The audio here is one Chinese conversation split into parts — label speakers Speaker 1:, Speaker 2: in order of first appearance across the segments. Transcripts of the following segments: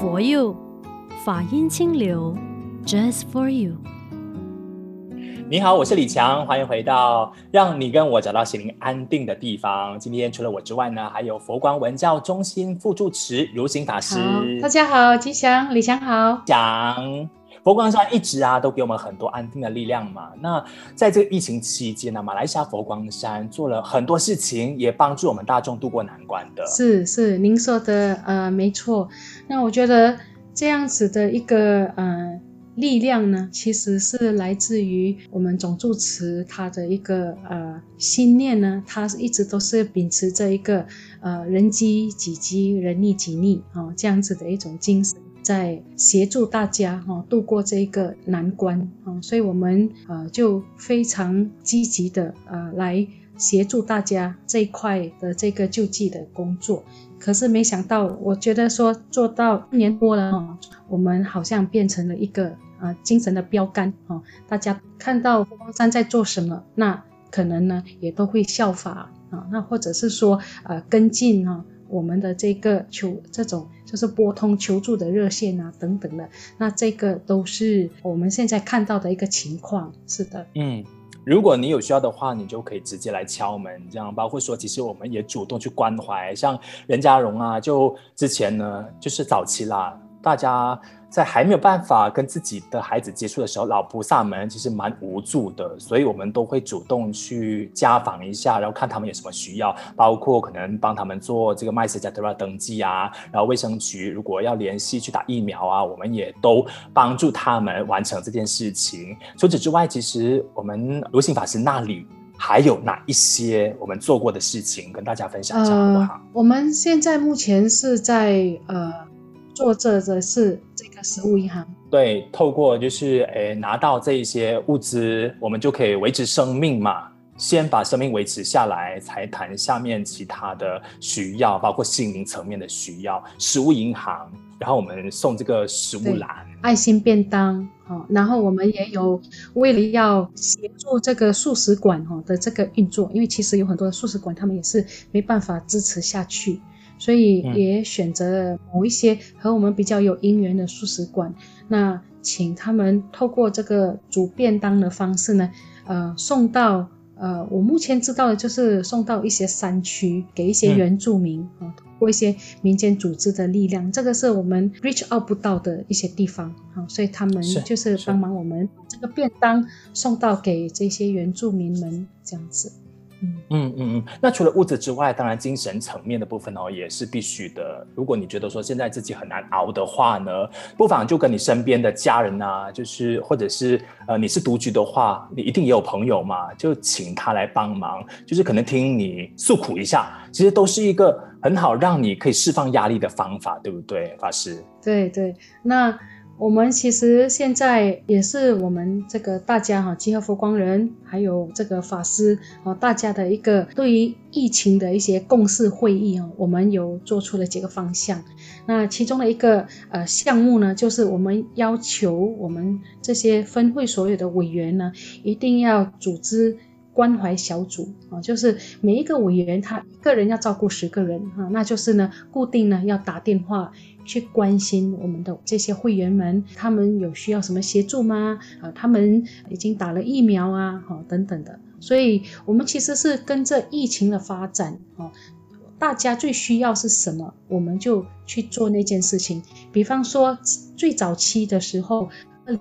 Speaker 1: For you，法音清流，Just for you。
Speaker 2: 你好，我是李强，欢迎回到让你跟我找到心灵安定的地方。今天除了我之外呢，还有佛光文教中心副住持如行法师。
Speaker 3: 大家好，吉祥，李强好，
Speaker 2: 讲。佛光山一直啊都给我们很多安定的力量嘛。那在这个疫情期间呢，马来西亚佛光山做了很多事情，也帮助我们大众度过难关的。
Speaker 3: 是是，您说的呃没错。那我觉得这样子的一个呃力量呢，其实是来自于我们总住持他的一个呃心念呢，他一直都是秉持着一个呃人机己机，人溺己溺啊、这样子的一种精神。在协助大家哈度过这一个难关啊，所以我们呃就非常积极的呃来协助大家这一块的这个救济的工作。可是没想到，我觉得说做到一年多了哈，我们好像变成了一个呃精神的标杆哈，大家看到佛光山在做什么，那可能呢也都会效法啊，那或者是说呃跟进啊。我们的这个求这种就是拨通求助的热线啊等等的，那这个都是我们现在看到的一个情况。是的，
Speaker 2: 嗯，如果你有需要的话，你就可以直接来敲门，这样包括说，其实我们也主动去关怀，像任嘉荣啊，就之前呢就是早期啦，大家。在还没有办法跟自己的孩子接触的时候，老菩萨们其实蛮无助的，所以我们都会主动去家访一下，然后看他们有什么需要，包括可能帮他们做这个麦斯加德拉登记啊，然后卫生局如果要联系去打疫苗啊，我们也都帮助他们完成这件事情。除此之外，其实我们如信法师那里还有哪一些我们做过的事情，跟大家分享一下好不好？
Speaker 3: 我们现在目前是在呃。做着的是这个食物银行，
Speaker 2: 对，透过就是诶拿到这一些物资，我们就可以维持生命嘛。先把生命维持下来，才谈下面其他的需要，包括心灵层面的需要。食物银行，然后我们送这个食物篮，
Speaker 3: 爱心便当，好，然后我们也有为了要协助这个素食馆哈的这个运作，因为其实有很多的素食馆，他们也是没办法支持下去。所以也选择了某一些和我们比较有因缘的素食馆，那请他们透过这个煮便当的方式呢，呃，送到呃，我目前知道的就是送到一些山区，给一些原住民啊，通过一些民间组织的力量，这个是我们 reach out 不到的一些地方啊，所以他们就是帮忙我们这个便当送到给这些原住民们这样子。
Speaker 2: 嗯嗯嗯，那除了物质之外，当然精神层面的部分哦，也是必须的。如果你觉得说现在自己很难熬的话呢，不妨就跟你身边的家人啊，就是或者是呃你是独居的话，你一定也有朋友嘛，就请他来帮忙，就是可能听你诉苦一下，其实都是一个很好让你可以释放压力的方法，对不对，法师？
Speaker 3: 对对，那。我们其实现在也是我们这个大家哈，集合佛光人还有这个法师啊，大家的一个对于疫情的一些共识会议啊，我们有做出了几个方向。那其中的一个呃项目呢，就是我们要求我们这些分会所有的委员呢，一定要组织关怀小组啊，就是每一个委员他一个人要照顾十个人啊，那就是呢固定呢要打电话。去关心我们的这些会员们，他们有需要什么协助吗？啊，他们已经打了疫苗啊，好等等的。所以，我们其实是跟着疫情的发展，哦，大家最需要是什么，我们就去做那件事情。比方说，最早期的时候，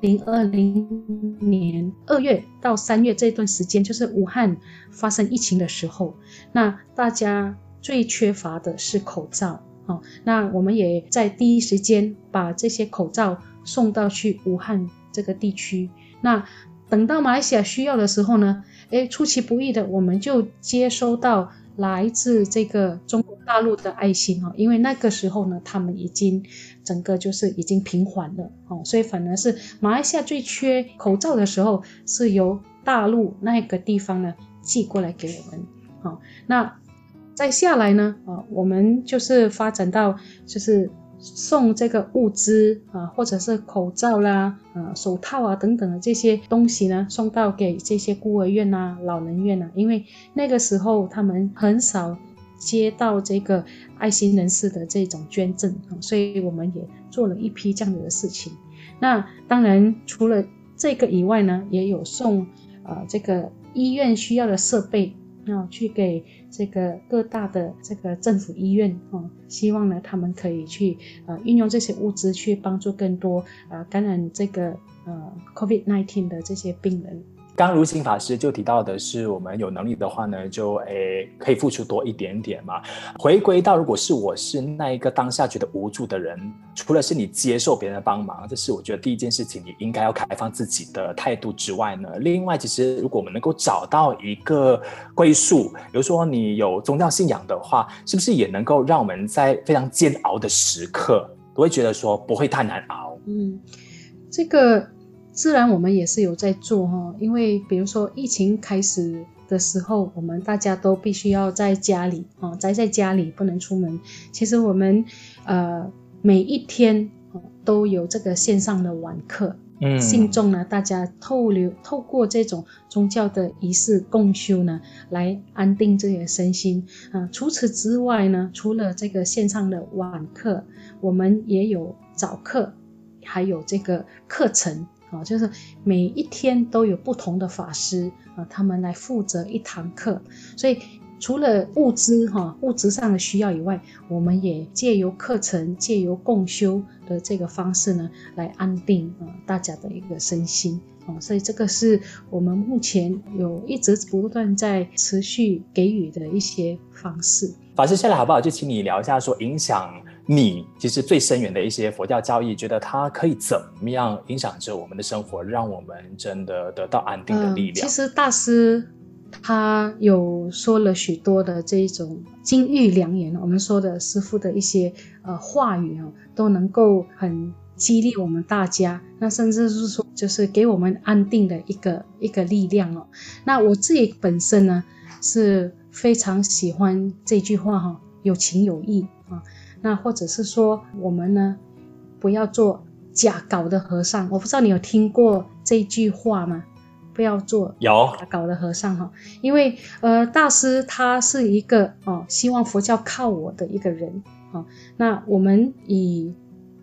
Speaker 3: 零二零年二月到三月这段时间，就是武汉发生疫情的时候，那大家最缺乏的是口罩。好，那我们也在第一时间把这些口罩送到去武汉这个地区。那等到马来西亚需要的时候呢，诶，出其不意的，我们就接收到来自这个中国大陆的爱心哈，因为那个时候呢，他们已经整个就是已经平缓了，哦，所以反而是马来西亚最缺口罩的时候，是由大陆那个地方呢寄过来给我们，好，那。再下来呢，啊，我们就是发展到就是送这个物资啊，或者是口罩啦、啊手套啊等等的这些东西呢，送到给这些孤儿院呐、老人院呐，因为那个时候他们很少接到这个爱心人士的这种捐赠，所以我们也做了一批这样子的事情。那当然除了这个以外呢，也有送呃这个医院需要的设备。要去给这个各大的这个政府医院啊，希望呢他们可以去呃运用这些物资去帮助更多呃感染这个呃 COVID-19 的这些病人。
Speaker 2: 刚如新法师就提到的是，我们有能力的话呢，就诶可以付出多一点点嘛。回归到，如果是我是那一个当下觉得无助的人，除了是你接受别人的帮忙，这是我觉得第一件事情，你应该要开放自己的态度之外呢，另外，其实如果我们能够找到一个归宿，比如说你有宗教信仰的话，是不是也能够让我们在非常煎熬的时刻，都会觉得说不会太难熬？
Speaker 3: 嗯，这个。自然，我们也是有在做哈，因为比如说疫情开始的时候，我们大家都必须要在家里啊，宅在家里不能出门。其实我们呃每一天都有这个线上的晚课，嗯，信众呢，大家透流透过这种宗教的仪式共修呢，来安定这些身心啊。除此之外呢，除了这个线上的晚课，我们也有早课，还有这个课程。啊，就是每一天都有不同的法师啊，他们来负责一堂课。所以除了物资哈物质上的需要以外，我们也借由课程、借由共修的这个方式呢，来安定啊大家的一个身心啊。所以这个是我们目前有一直不断在持续给予的一些方式。
Speaker 2: 法师下来好不好？就请你聊一下，说影响。你其实最深远的一些佛教教义，觉得它可以怎么样影响着我们的生活，让我们真的得到安定的力量？
Speaker 3: 嗯、其实大师他有说了许多的这一种金玉良言，我们说的师傅的一些呃话语啊，都能够很激励我们大家。那甚至是说，就是给我们安定的一个一个力量哦。那我自己本身呢，是非常喜欢这句话哈，有情有义啊。那或者是说，我们呢，不要做假搞的和尚。我不知道你有听过这句话吗？不要做假搞的和尚哈，因为呃，大师他是一个哦，希望佛教靠我的一个人啊。那我们以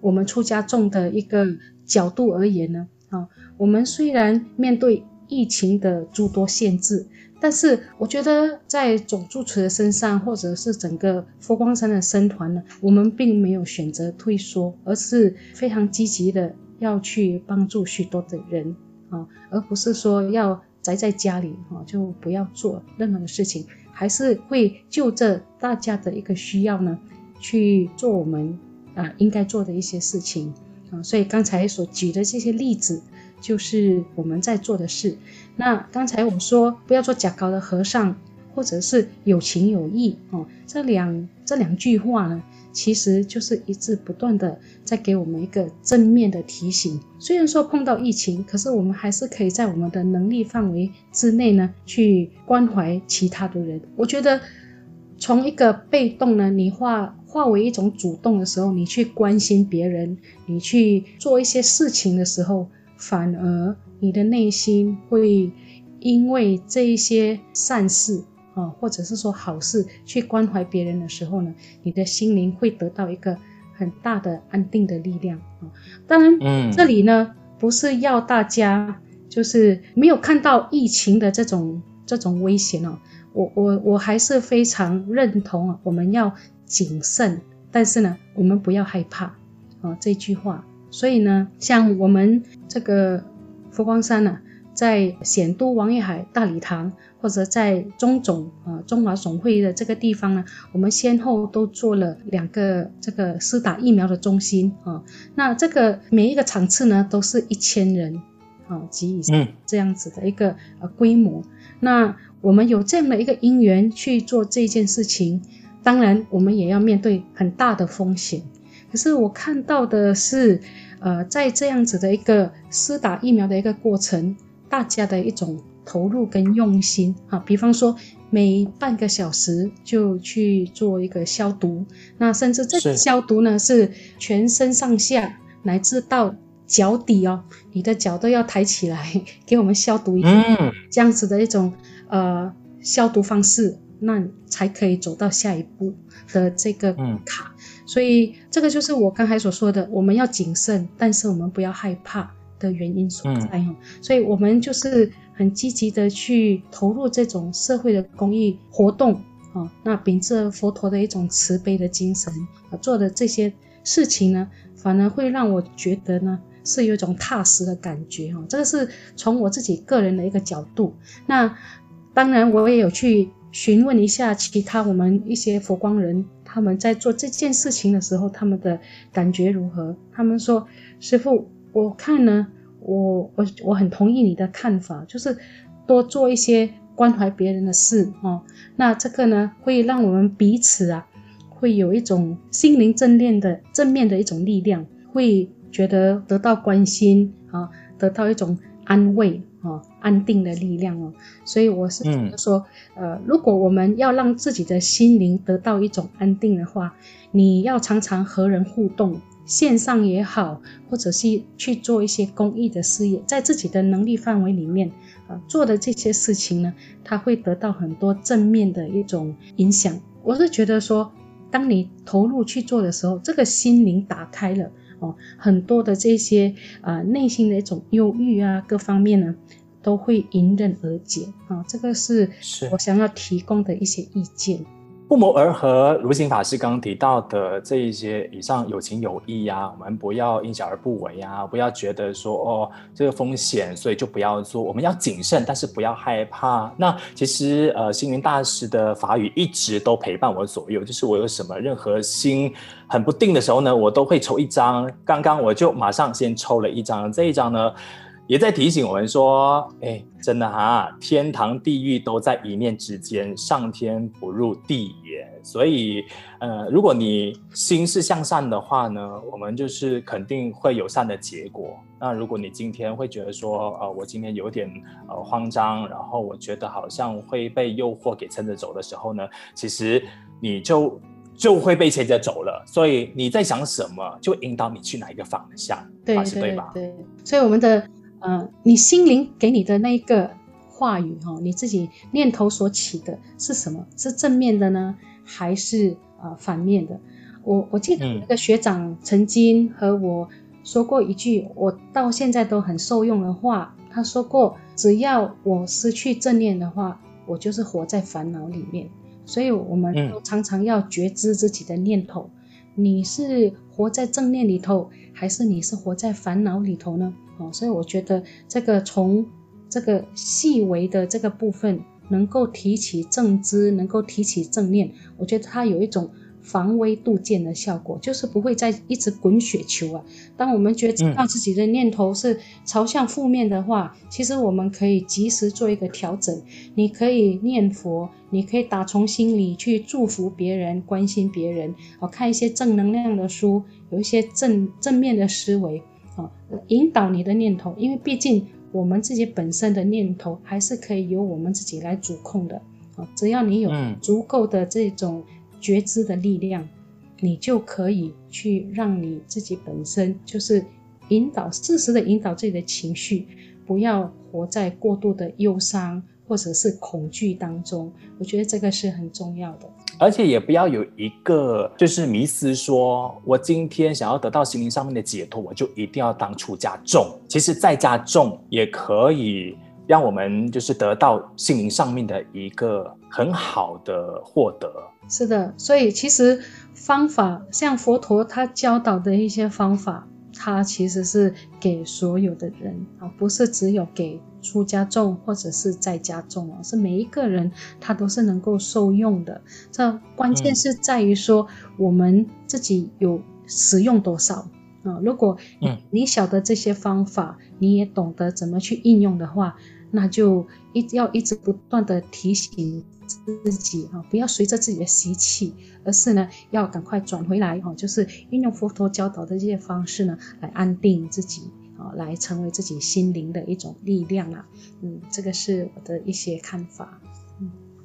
Speaker 3: 我们出家众的一个角度而言呢，啊，我们虽然面对疫情的诸多限制。但是我觉得，在总住持的身上，或者是整个佛光山的僧团呢，我们并没有选择退缩，而是非常积极的要去帮助许多的人啊，而不是说要宅在家里啊，就不要做任何的事情，还是会就着大家的一个需要呢，去做我们啊应该做的一些事情啊。所以刚才所举的这些例子。就是我们在做的事。那刚才我们说不要做假高的和尚，或者是有情有义哦，这两这两句话呢，其实就是一直不断的在给我们一个正面的提醒。虽然说碰到疫情，可是我们还是可以在我们的能力范围之内呢，去关怀其他的人。我觉得从一个被动呢，你化化为一种主动的时候，你去关心别人，你去做一些事情的时候。反而你的内心会因为这一些善事啊，或者是说好事去关怀别人的时候呢，你的心灵会得到一个很大的安定的力量啊。当然，嗯，这里呢不是要大家就是没有看到疫情的这种这种危险哦，我我我还是非常认同啊，我们要谨慎，但是呢，我们不要害怕啊这句话。所以呢，像我们这个佛光山呢、啊，在显都王爷海大礼堂，或者在中总啊中华总会的这个地方呢，我们先后都做了两个这个施打疫苗的中心啊。那这个每一个场次呢，都是一千人啊及以上这样子的一个呃规模。那我们有这样的一个因缘去做这件事情，当然我们也要面对很大的风险。可是我看到的是，呃，在这样子的一个施打疫苗的一个过程，大家的一种投入跟用心啊，比方说每半个小时就去做一个消毒，那甚至这个消毒呢是，是全身上下乃至到脚底哦，你的脚都要抬起来 给我们消毒一下，嗯，这样子的一种呃消毒方式。那才可以走到下一步的这个卡。嗯、所以这个就是我刚才所说的，我们要谨慎，但是我们不要害怕的原因所在。嗯、所以我们就是很积极的去投入这种社会的公益活动啊。那秉着佛陀的一种慈悲的精神啊，做的这些事情呢，反而会让我觉得呢。是有一种踏实的感觉哈，这个是从我自己个人的一个角度。那当然，我也有去询问一下其他我们一些佛光人，他们在做这件事情的时候，他们的感觉如何？他们说：“师父，我看呢，我我我很同意你的看法，就是多做一些关怀别人的事哦。那这个呢，会让我们彼此啊，会有一种心灵正念的正面的一种力量，会。”觉得得到关心啊，得到一种安慰啊，安定的力量哦，所以我是觉得说，嗯、呃，如果我们要让自己的心灵得到一种安定的话，你要常常和人互动，线上也好，或者是去做一些公益的事业，在自己的能力范围里面啊、呃、做的这些事情呢，它会得到很多正面的一种影响。我是觉得说，当你投入去做的时候，这个心灵打开了。哦，很多的这些啊、呃，内心的一种忧郁啊，各方面呢，都会迎刃而解啊、哦。这个是我想要提供的一些意见。
Speaker 2: 不谋而合，如行法师刚刚提到的这一些，以上有情有义呀，我们不要因小而不为呀，不要觉得说哦这个风险，所以就不要做。我们要谨慎，但是不要害怕。那其实呃，星云大师的法语一直都陪伴我左右，就是我有什么任何心很不定的时候呢，我都会抽一张。刚刚我就马上先抽了一张，这一张呢。也在提醒我们说，哎，真的哈，天堂地狱都在一念之间，上天不入地也。所以，呃，如果你心是向善的话呢，我们就是肯定会有善的结果。那如果你今天会觉得说，呃，我今天有点呃慌张，然后我觉得好像会被诱惑给牵着走的时候呢，其实你就就会被牵着走了。所以你在想什么，就引导你去哪一个方向，
Speaker 3: 对对对，对吧？对，所以我们的。呃，你心灵给你的那一个话语哈，你自己念头所起的是什么？是正面的呢，还是啊、呃、反面的？我我记得那个学长曾经和我说过一句，嗯、我到现在都很受用的话。他说过，只要我失去正念的话，我就是活在烦恼里面。所以，我们都常常要觉知自己的念头，嗯、你是活在正念里头，还是你是活在烦恼里头呢？哦，所以我觉得这个从这个细微的这个部分，能够提起正知，能够提起正念，我觉得它有一种防微杜渐的效果，就是不会再一直滚雪球啊。当我们觉知到自己的念头是朝向负面的话，嗯、其实我们可以及时做一个调整。你可以念佛，你可以打从心里去祝福别人，关心别人，哦，看一些正能量的书，有一些正正面的思维。引导你的念头，因为毕竟我们自己本身的念头还是可以由我们自己来主控的啊。只要你有足够的这种觉知的力量，你就可以去让你自己本身就是引导，适时的引导自己的情绪，不要活在过度的忧伤或者是恐惧当中。我觉得这个是很重要的。
Speaker 2: 而且也不要有一个就是迷思说，说我今天想要得到心灵上面的解脱，我就一定要当出家众。其实在家众也可以让我们就是得到心灵上面的一个很好的获得。
Speaker 3: 是的，所以其实方法像佛陀他教导的一些方法，他其实是给所有的人啊，不是只有给。出家众或者是在家众啊，是每一个人他都是能够受用的。这关键是在于说我们自己有使用多少啊。如果你晓得这些方法，你也懂得怎么去应用的话，那就一要一直不断的提醒自己啊，不要随着自己的习气，而是呢要赶快转回来哈，就是运用佛陀教导的这些方式呢，来安定自己。啊，来成为自己心灵的一种力量啊，嗯，这个是我的一些看法。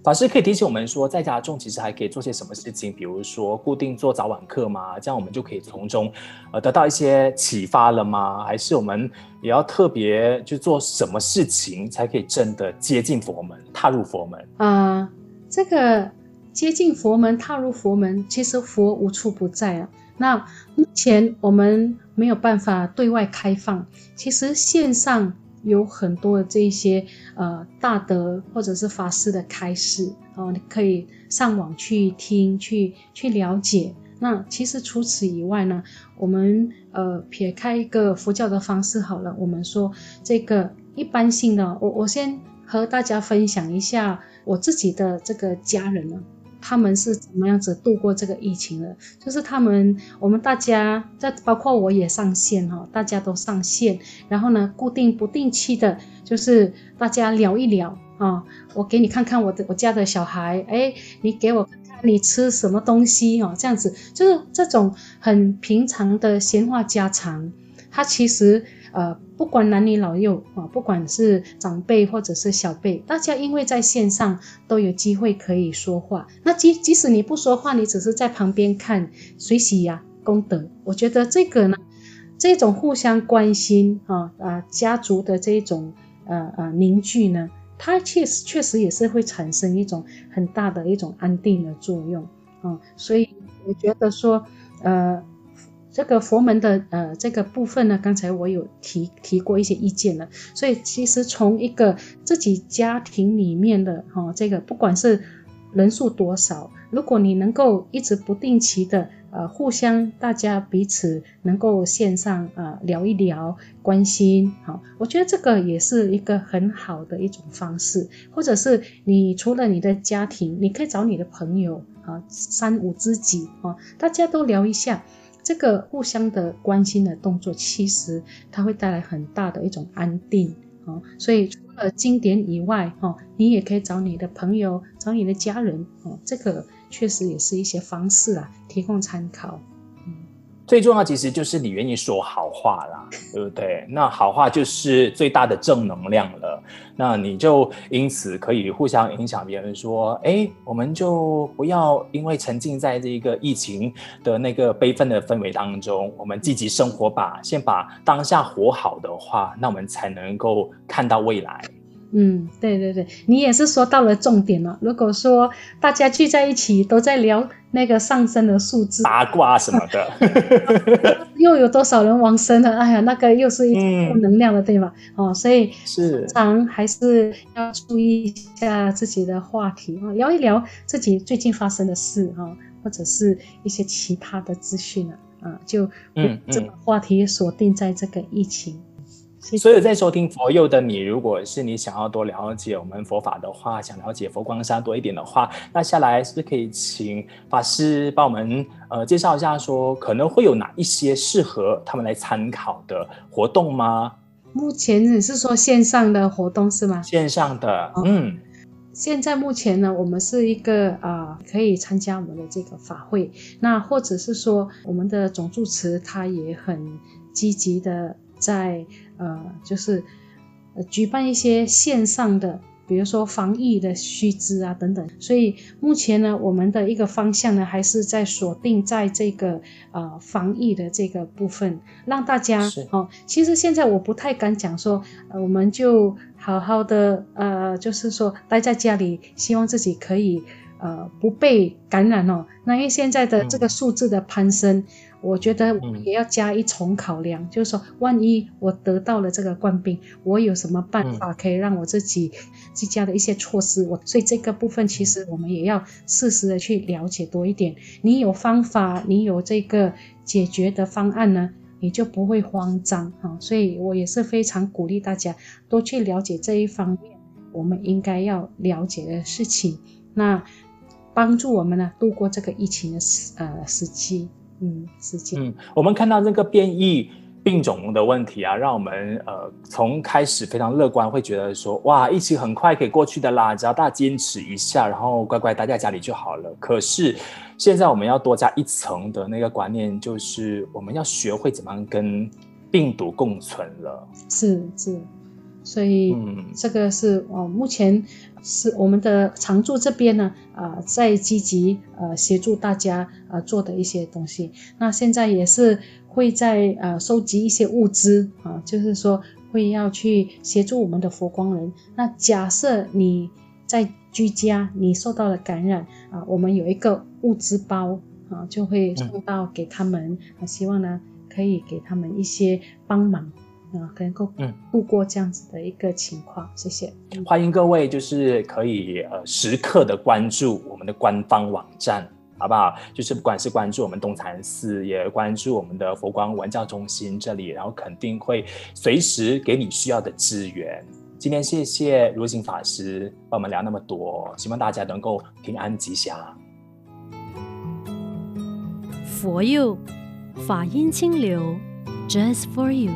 Speaker 3: 嗯，
Speaker 2: 法师可以提醒我们说，在家中其实还可以做些什么事情？比如说固定做早晚课吗？这样我们就可以从中呃得到一些启发了吗？还是我们也要特别去做什么事情才可以真的接近佛门、踏入佛门？
Speaker 3: 啊、呃，这个接近佛门、踏入佛门，其实佛无处不在啊。那目前我们没有办法对外开放，其实线上有很多的这些呃大德或者是法师的开示哦，你可以上网去听、去去了解。那其实除此以外呢，我们呃撇开一个佛教的方式好了，我们说这个一般性的，我我先和大家分享一下我自己的这个家人呢。他们是怎么样子度过这个疫情的？就是他们，我们大家，在包括我也上线哈，大家都上线，然后呢，固定不定期的，就是大家聊一聊啊，我给你看看我的我家的小孩，哎，你给我看看你吃什么东西哦，这样子，就是这种很平常的闲话家常，它其实。呃，不管男女老幼啊，不管是长辈或者是小辈，大家因为在线上都有机会可以说话。那即即使你不说话，你只是在旁边看，随喜呀，功德。我觉得这个呢，这种互相关心啊啊，家族的这种呃呃凝聚呢，它确实确实也是会产生一种很大的一种安定的作用啊。所以我觉得说，呃。这个佛门的呃这个部分呢，刚才我有提提过一些意见了，所以其实从一个自己家庭里面的哈、哦，这个不管是人数多少，如果你能够一直不定期的呃互相大家彼此能够线上啊、呃、聊一聊关心，好、我觉得这个也是一个很好的一种方式，或者是你除了你的家庭，你可以找你的朋友啊三五知己啊、大家都聊一下。这个互相的关心的动作，其实它会带来很大的一种安定啊。所以除了经典以外，哈，你也可以找你的朋友，找你的家人，哦，这个确实也是一些方式啊，提供参考。
Speaker 2: 最重要其实就是你愿意说好话啦，对不对？那好话就是最大的正能量了。那你就因此可以互相影响别人，说，哎，我们就不要因为沉浸在这个疫情的那个悲愤的氛围当中，我们积极生活吧，先把当下活好的话，那我们才能够看到未来。
Speaker 3: 嗯，对对对，你也是说到了重点了。如果说大家聚在一起都在聊那个上升的数字、
Speaker 2: 八卦什么的，
Speaker 3: 又有多少人往生了？哎呀，那个又是一种负能量的，嗯、对吧？哦，所以
Speaker 2: 是
Speaker 3: 常还是要注意一下自己的话题啊，聊一聊自己最近发生的事啊，或者是一些其他的资讯啊，啊，就嗯，这个话题锁定在这个疫情。
Speaker 2: 所有在收听佛佑的你，如果是你想要多了解我们佛法的话，想了解佛光山多一点的话，那下来是不是可以请法师帮我们呃介绍一下说，说可能会有哪一些适合他们来参考的活动吗？
Speaker 3: 目前你是说线上的活动是吗？
Speaker 2: 线上的，嗯，
Speaker 3: 现在目前呢，我们是一个啊、呃，可以参加我们的这个法会，那或者是说我们的总住持他也很积极的。在呃，就是呃，举办一些线上的，比如说防疫的须知啊等等。所以目前呢，我们的一个方向呢，还是在锁定在这个呃防疫的这个部分，让大家哦。其实现在我不太敢讲说，呃，我们就好好的呃，就是说待在家里，希望自己可以呃不被感染哦。那因为现在的这个数字的攀升。嗯我觉得我们也要加一重考量，嗯、就是说，万一我得到了这个冠病，我有什么办法可以让我自己居家的一些措施？我所以这个部分其实我们也要适时的去了解多一点。你有方法，你有这个解决的方案呢，你就不会慌张啊。所以我也是非常鼓励大家多去了解这一方面，我们应该要了解的事情，那帮助我们呢度过这个疫情的时呃时期。嗯，时期。嗯，
Speaker 2: 我们看到这个变异病种的问题啊，让我们呃从开始非常乐观，会觉得说哇，疫情很快可以过去的啦，只要大家坚持一下，然后乖乖待在家里就好了。可是现在我们要多加一层的那个观念，就是我们要学会怎么样跟病毒共存了。
Speaker 3: 是是。所以，这个是哦，目前是我们的常驻这边呢，啊、呃，在积极呃协助大家呃做的一些东西。那现在也是会在呃收集一些物资啊，就是说会要去协助我们的佛光人。那假设你在居家你受到了感染啊，我们有一个物资包啊，就会送到给他们，啊，希望呢可以给他们一些帮忙啊，能够嗯度过这样子的一个情况。谢谢，
Speaker 2: 欢迎各位就是可以呃时刻的关注我们的官方网站。好不好？就是不管是关注我们东禅寺，也关注我们的佛光文教中心这里，然后肯定会随时给你需要的资源。今天谢谢如行法师帮我们聊那么多，希望大家能够平安吉祥。
Speaker 1: 佛佑，法音清流，Just for you。